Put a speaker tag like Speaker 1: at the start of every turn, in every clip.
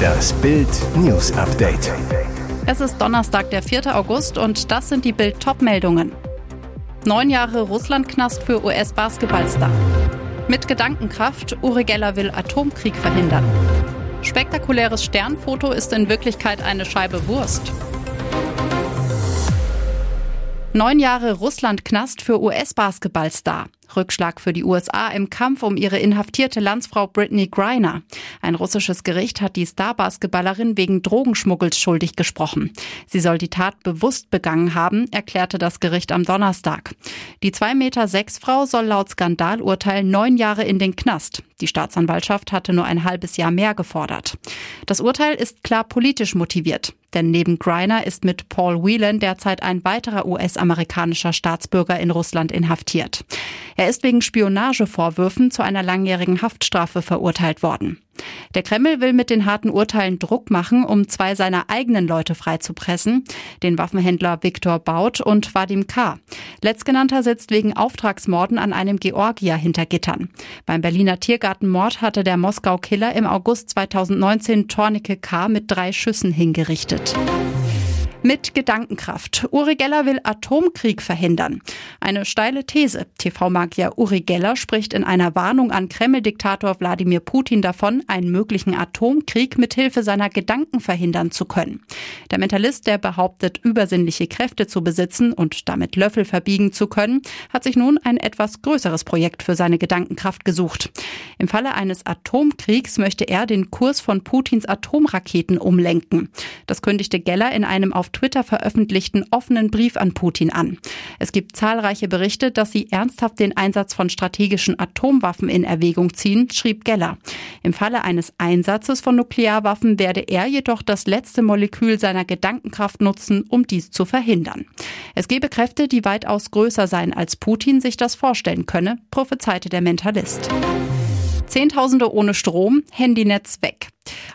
Speaker 1: Das Bild News Update.
Speaker 2: Es ist Donnerstag, der 4. August und das sind die Bild Top-Meldungen. Neun Jahre Russlandknast für US-Basketballstar. Mit Gedankenkraft, Uri Geller will Atomkrieg verhindern. Spektakuläres Sternfoto ist in Wirklichkeit eine Scheibe Wurst. Neun Jahre Russlandknast für US-Basketballstar. Rückschlag für die USA im Kampf um ihre inhaftierte Landsfrau Britney Griner. Ein russisches Gericht hat die Star-Basketballerin wegen Drogenschmuggels schuldig gesprochen. Sie soll die Tat bewusst begangen haben, erklärte das Gericht am Donnerstag. Die 2,6 Meter sechs Frau soll laut Skandalurteil neun Jahre in den Knast. Die Staatsanwaltschaft hatte nur ein halbes Jahr mehr gefordert. Das Urteil ist klar politisch motiviert. Denn neben Griner ist mit Paul Whelan derzeit ein weiterer US-amerikanischer Staatsbürger in Russland inhaftiert. Er ist wegen Spionagevorwürfen zu einer langjährigen Haftstrafe verurteilt worden. Der Kreml will mit den harten Urteilen Druck machen, um zwei seiner eigenen Leute freizupressen, den Waffenhändler Viktor Baut und Vadim K. Letztgenannter sitzt wegen Auftragsmorden an einem Georgier hinter Gittern. Beim Berliner Tiergartenmord hatte der Moskau-Killer im August 2019 Tornike K. mit drei Schüssen hingerichtet. Mit Gedankenkraft. Uri Geller will Atomkrieg verhindern. Eine steile These. TV-Magier Uri Geller spricht in einer Warnung an Kreml-Diktator Wladimir Putin davon, einen möglichen Atomkrieg mithilfe seiner Gedanken verhindern zu können. Der Mentalist, der behauptet, übersinnliche Kräfte zu besitzen und damit Löffel verbiegen zu können, hat sich nun ein etwas größeres Projekt für seine Gedankenkraft gesucht. Im Falle eines Atomkriegs möchte er den Kurs von Putins Atomraketen umlenken. Das kündigte Geller in einem auf Twitter veröffentlichten offenen Brief an Putin an. Es gibt zahlreiche Berichte, dass sie ernsthaft den Einsatz von strategischen Atomwaffen in Erwägung ziehen, schrieb Geller. Im Falle eines Einsatzes von Nuklearwaffen werde er jedoch das letzte Molekül seiner Gedankenkraft nutzen, um dies zu verhindern. Es gebe Kräfte, die weitaus größer seien, als Putin sich das vorstellen könne, prophezeite der Mentalist. Zehntausende ohne Strom, Handynetz weg.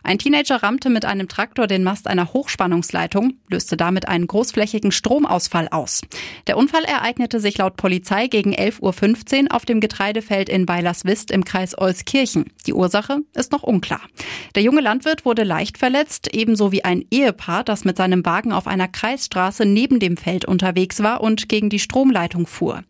Speaker 2: Ein Teenager rammte mit einem Traktor den Mast einer Hochspannungsleitung, löste damit einen großflächigen Stromausfall aus. Der Unfall ereignete sich laut Polizei gegen 11.15 Uhr auf dem Getreidefeld in Weilerswist im Kreis Euskirchen. Die Ursache ist noch unklar. Der junge Landwirt wurde leicht verletzt, ebenso wie ein Ehepaar, das mit seinem Wagen auf einer Kreisstraße neben dem Feld unterwegs war und gegen die Stromleitung fuhr.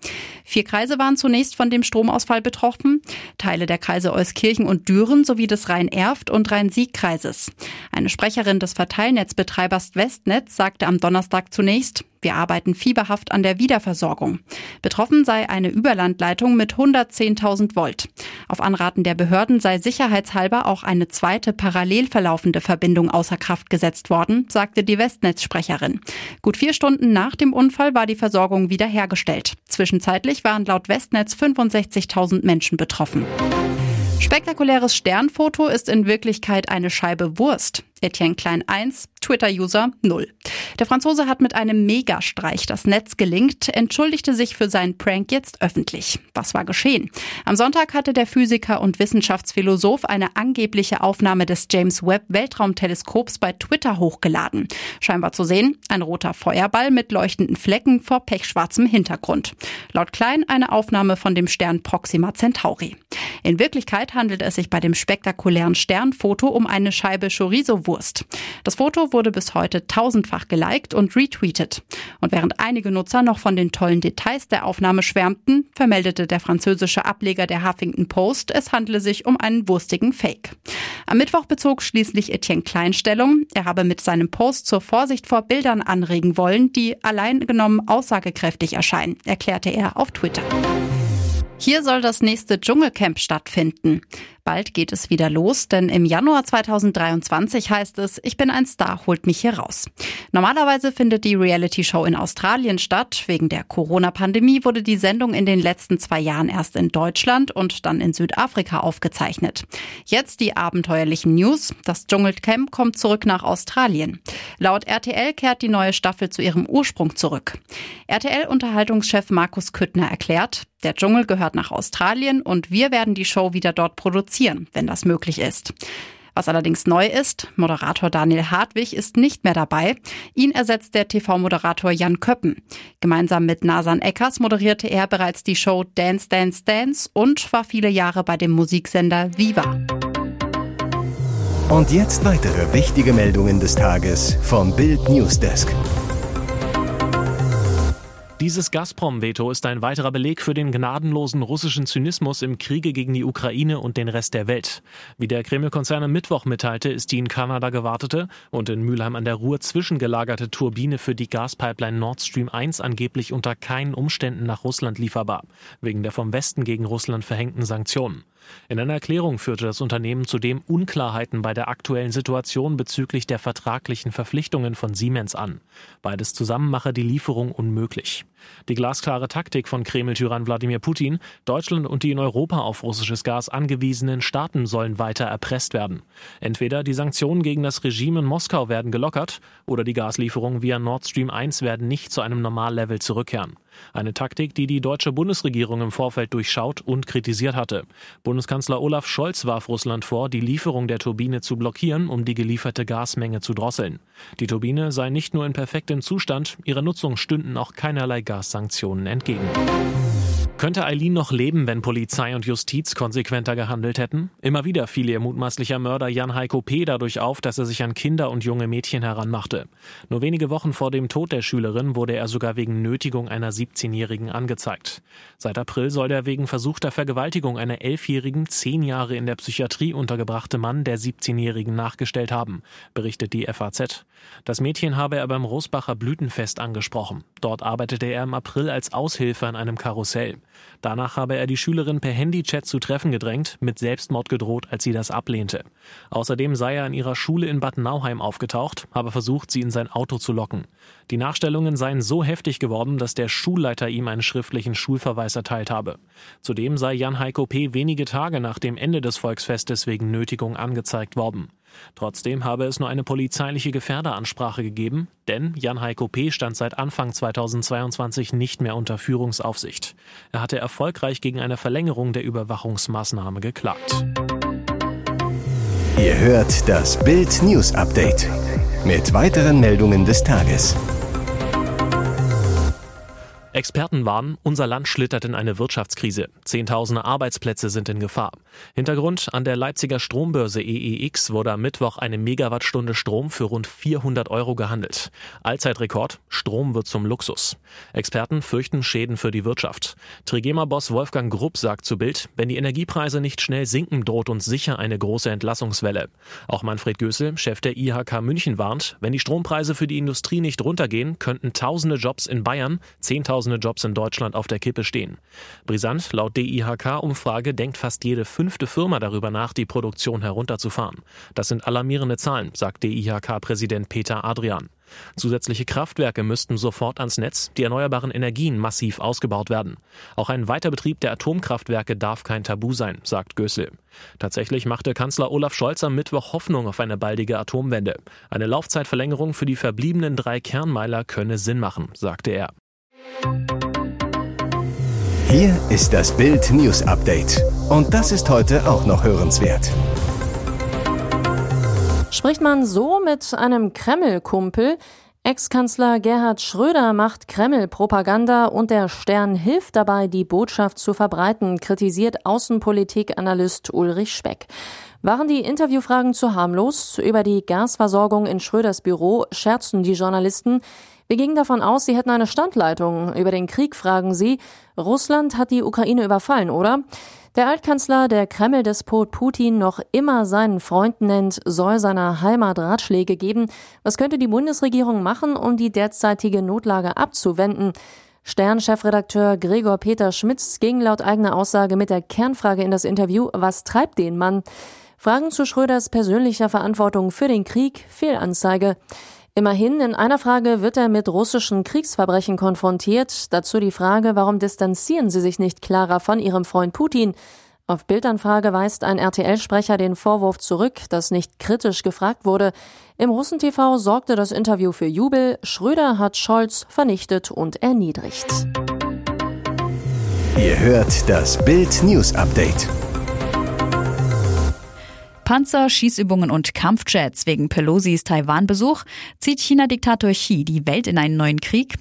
Speaker 2: Vier Kreise waren zunächst von dem Stromausfall betroffen. Teile der Kreise Euskirchen und Düren sowie des Rhein-Erft und Rhein-Sieg-Kreises. Eine Sprecherin des Verteilnetzbetreibers Westnetz sagte am Donnerstag zunächst, wir arbeiten fieberhaft an der Wiederversorgung. Betroffen sei eine Überlandleitung mit 110.000 Volt. Auf Anraten der Behörden sei sicherheitshalber auch eine zweite parallel verlaufende Verbindung außer Kraft gesetzt worden, sagte die Westnetz-Sprecherin. Gut vier Stunden nach dem Unfall war die Versorgung wiederhergestellt. Zwischenzeitlich waren laut Westnetz 65.000 Menschen betroffen. Spektakuläres Sternfoto ist in Wirklichkeit eine Scheibe Wurst. Etienne Klein 1, Twitter-User 0. Der Franzose hat mit einem Megastreich das Netz gelingt, entschuldigte sich für seinen Prank jetzt öffentlich. Was war geschehen? Am Sonntag hatte der Physiker und Wissenschaftsphilosoph eine angebliche Aufnahme des James Webb Weltraumteleskops bei Twitter hochgeladen. Scheinbar zu sehen, ein roter Feuerball mit leuchtenden Flecken vor pechschwarzem Hintergrund. Laut Klein eine Aufnahme von dem Stern Proxima Centauri. In Wirklichkeit handelt es sich bei dem spektakulären Sternfoto um eine Scheibe Chorizo-Wurst. Das Foto wurde bis heute tausendfach geliked und retweetet. Und während einige Nutzer noch von den tollen Details der Aufnahme schwärmten, vermeldete der französische Ableger der Huffington Post, es handele sich um einen wurstigen Fake. Am Mittwoch bezog schließlich Etienne Kleinstellung. Er habe mit seinem Post zur Vorsicht vor Bildern anregen wollen, die allein genommen aussagekräftig erscheinen, erklärte er auf Twitter. Hier soll das nächste Dschungelcamp stattfinden. Bald geht es wieder los, denn im Januar 2023 heißt es, ich bin ein Star, holt mich hier raus. Normalerweise findet die Reality-Show in Australien statt. Wegen der Corona-Pandemie wurde die Sendung in den letzten zwei Jahren erst in Deutschland und dann in Südafrika aufgezeichnet. Jetzt die abenteuerlichen News. Das Dschungelcamp kommt zurück nach Australien. Laut RTL kehrt die neue Staffel zu ihrem Ursprung zurück. RTL-Unterhaltungschef Markus Küttner erklärt, der Dschungel gehört nach Australien und wir werden die Show wieder dort produzieren, wenn das möglich ist. Was allerdings neu ist, Moderator Daniel Hartwig ist nicht mehr dabei. Ihn ersetzt der TV-Moderator Jan Köppen. Gemeinsam mit Nasan Eckers moderierte er bereits die Show Dance Dance Dance und war viele Jahre bei dem Musiksender Viva.
Speaker 1: Und jetzt weitere wichtige Meldungen des Tages vom Bild Newsdesk.
Speaker 3: Dieses Gazprom-Veto ist ein weiterer Beleg für den gnadenlosen russischen Zynismus im Kriege gegen die Ukraine und den Rest der Welt. Wie der Kreml-Konzern am Mittwoch mitteilte, ist die in Kanada gewartete und in Mülheim an der Ruhr zwischengelagerte Turbine für die Gaspipeline Nord Stream 1 angeblich unter keinen Umständen nach Russland lieferbar, wegen der vom Westen gegen Russland verhängten Sanktionen. In einer Erklärung führte das Unternehmen zudem Unklarheiten bei der aktuellen Situation bezüglich der vertraglichen Verpflichtungen von Siemens an. Beides zusammen mache die Lieferung unmöglich. Die glasklare Taktik von Kreml-Tyrann Wladimir Putin, Deutschland und die in Europa auf russisches Gas angewiesenen Staaten sollen weiter erpresst werden. Entweder die Sanktionen gegen das Regime in Moskau werden gelockert oder die Gaslieferungen via Nord Stream 1 werden nicht zu einem Normallevel zurückkehren. Eine Taktik, die die deutsche Bundesregierung im Vorfeld durchschaut und kritisiert hatte. Bundeskanzler Olaf Scholz warf Russland vor, die Lieferung der Turbine zu blockieren, um die gelieferte Gasmenge zu drosseln. Die Turbine sei nicht nur in perfektem Zustand, ihrer Nutzung stünden auch keinerlei Gassanktionen entgegen. Könnte Eileen noch leben, wenn Polizei und Justiz konsequenter gehandelt hätten? Immer wieder fiel ihr mutmaßlicher Mörder Jan Heiko P. dadurch auf, dass er sich an Kinder und junge Mädchen heranmachte. Nur wenige Wochen vor dem Tod der Schülerin wurde er sogar wegen Nötigung einer 17-Jährigen angezeigt. Seit April soll der wegen versuchter Vergewaltigung einer 11-Jährigen zehn Jahre in der Psychiatrie untergebrachte Mann der 17-Jährigen nachgestellt haben, berichtet die FAZ. Das Mädchen habe er beim Rosbacher Blütenfest angesprochen. Dort arbeitete er im April als Aushilfe an einem Karussell. Danach habe er die Schülerin per Handychat zu Treffen gedrängt, mit Selbstmord gedroht, als sie das ablehnte. Außerdem sei er an ihrer Schule in Bad Nauheim aufgetaucht, habe versucht, sie in sein Auto zu locken. Die Nachstellungen seien so heftig geworden, dass der Schulleiter ihm einen schriftlichen Schulverweis erteilt habe. Zudem sei Jan Heiko P. wenige Tage nach dem Ende des Volksfestes wegen Nötigung angezeigt worden. Trotzdem habe es nur eine polizeiliche Gefährderansprache gegeben, denn Jan Heiko P. stand seit Anfang 2022 nicht mehr unter Führungsaufsicht. Er hatte erfolgreich gegen eine Verlängerung der Überwachungsmaßnahme geklagt.
Speaker 1: Ihr hört das Bild News Update mit weiteren Meldungen des Tages.
Speaker 3: Experten warnen, unser Land schlittert in eine Wirtschaftskrise. Zehntausende Arbeitsplätze sind in Gefahr. Hintergrund, an der Leipziger Strombörse EEX wurde am Mittwoch eine Megawattstunde Strom für rund 400 Euro gehandelt. Allzeitrekord, Strom wird zum Luxus. Experten fürchten Schäden für die Wirtschaft. Trigema-Boss Wolfgang Grupp sagt zu Bild, wenn die Energiepreise nicht schnell sinken, droht uns sicher eine große Entlassungswelle. Auch Manfred Gößel, Chef der IHK München, warnt, wenn die Strompreise für die Industrie nicht runtergehen, könnten tausende Jobs in Bayern, zehntausende Tausende Jobs in Deutschland auf der Kippe stehen. Brisant, laut DIHK-Umfrage denkt fast jede fünfte Firma darüber nach, die Produktion herunterzufahren. Das sind alarmierende Zahlen, sagt DIHK-Präsident Peter Adrian. Zusätzliche Kraftwerke müssten sofort ans Netz, die erneuerbaren Energien massiv ausgebaut werden. Auch ein Weiterbetrieb der Atomkraftwerke darf kein Tabu sein, sagt Gößel. Tatsächlich machte Kanzler Olaf Scholz am Mittwoch Hoffnung auf eine baldige Atomwende. Eine Laufzeitverlängerung für die verbliebenen drei Kernmeiler könne Sinn machen, sagte er.
Speaker 1: Hier ist das Bild News Update. Und das ist heute auch noch hörenswert.
Speaker 4: Spricht man so mit einem Kreml-Kumpel? Ex-Kanzler Gerhard Schröder macht Kreml-Propaganda und der Stern hilft dabei, die Botschaft zu verbreiten, kritisiert Außenpolitik-Analyst Ulrich Speck. Waren die Interviewfragen zu harmlos? Über die Gasversorgung in Schröders Büro scherzten die Journalisten. Wir gingen davon aus, sie hätten eine Standleitung. Über den Krieg fragen sie, Russland hat die Ukraine überfallen, oder? Der Altkanzler, der Kreml-Despot Putin noch immer seinen Freund nennt, soll seiner Heimat Ratschläge geben. Was könnte die Bundesregierung machen, um die derzeitige Notlage abzuwenden? Stern-Chefredakteur Gregor Peter Schmitz ging laut eigener Aussage mit der Kernfrage in das Interview, was treibt den Mann? Fragen zu Schröders persönlicher Verantwortung für den Krieg, Fehlanzeige. Immerhin, in einer Frage wird er mit russischen Kriegsverbrechen konfrontiert. Dazu die Frage, warum distanzieren Sie sich nicht klarer von Ihrem Freund Putin? Auf Bildanfrage weist ein RTL-Sprecher den Vorwurf zurück, dass nicht kritisch gefragt wurde. Im Russen-TV sorgte das Interview für Jubel. Schröder hat Scholz vernichtet und erniedrigt.
Speaker 1: Ihr hört das Bild News Update.
Speaker 2: Panzer, Schießübungen und Kampfjets wegen Pelosis Taiwan-Besuch zieht China-Diktator Xi die Welt in einen neuen Krieg.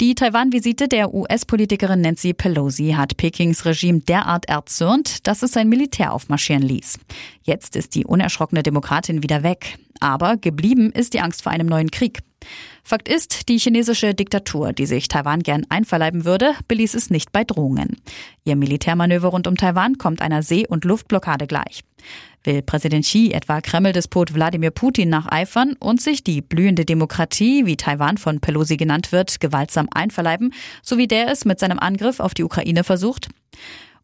Speaker 5: Die Taiwan-Visite der US-Politikerin Nancy Pelosi hat Pekings Regime derart erzürnt, dass es sein Militär aufmarschieren ließ. Jetzt ist die unerschrockene Demokratin wieder weg. Aber geblieben ist die Angst vor einem neuen Krieg. Fakt ist, die chinesische Diktatur, die sich Taiwan gern einverleiben würde, beließ es nicht bei Drohungen. Ihr Militärmanöver rund um Taiwan kommt einer See- und Luftblockade gleich. Will Präsident Xi etwa Kreml-Despot Wladimir Putin nacheifern und sich die blühende Demokratie, wie Taiwan von Pelosi genannt wird, gewaltsam einverleiben, so wie der es mit seinem Angriff auf die Ukraine versucht?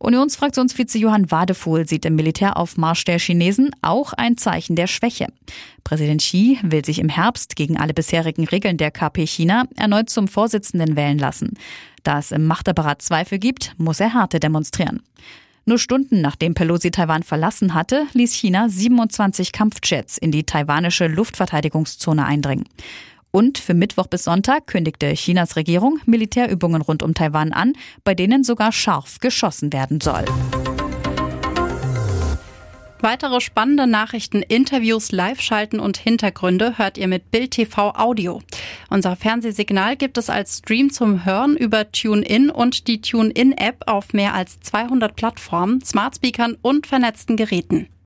Speaker 5: Unionsfraktionsvize Johann Wadefuhl sieht im Militäraufmarsch der Chinesen auch ein Zeichen der Schwäche. Präsident Xi will sich im Herbst gegen alle bisherigen Regeln der KP China erneut zum Vorsitzenden wählen lassen. Da es im Machtapparat Zweifel gibt, muss er Härte demonstrieren. Nur Stunden nachdem Pelosi Taiwan verlassen hatte, ließ China 27 Kampfjets in die taiwanische Luftverteidigungszone eindringen. Und für Mittwoch bis Sonntag kündigte Chinas Regierung Militärübungen rund um Taiwan an, bei denen sogar scharf geschossen werden soll.
Speaker 2: Weitere spannende Nachrichten, Interviews, Live-Schalten und Hintergründe hört ihr mit Bild TV Audio. Unser Fernsehsignal gibt es als Stream zum Hören über TuneIn und die TuneIn-App auf mehr als 200 Plattformen, Smartspeakern und vernetzten Geräten.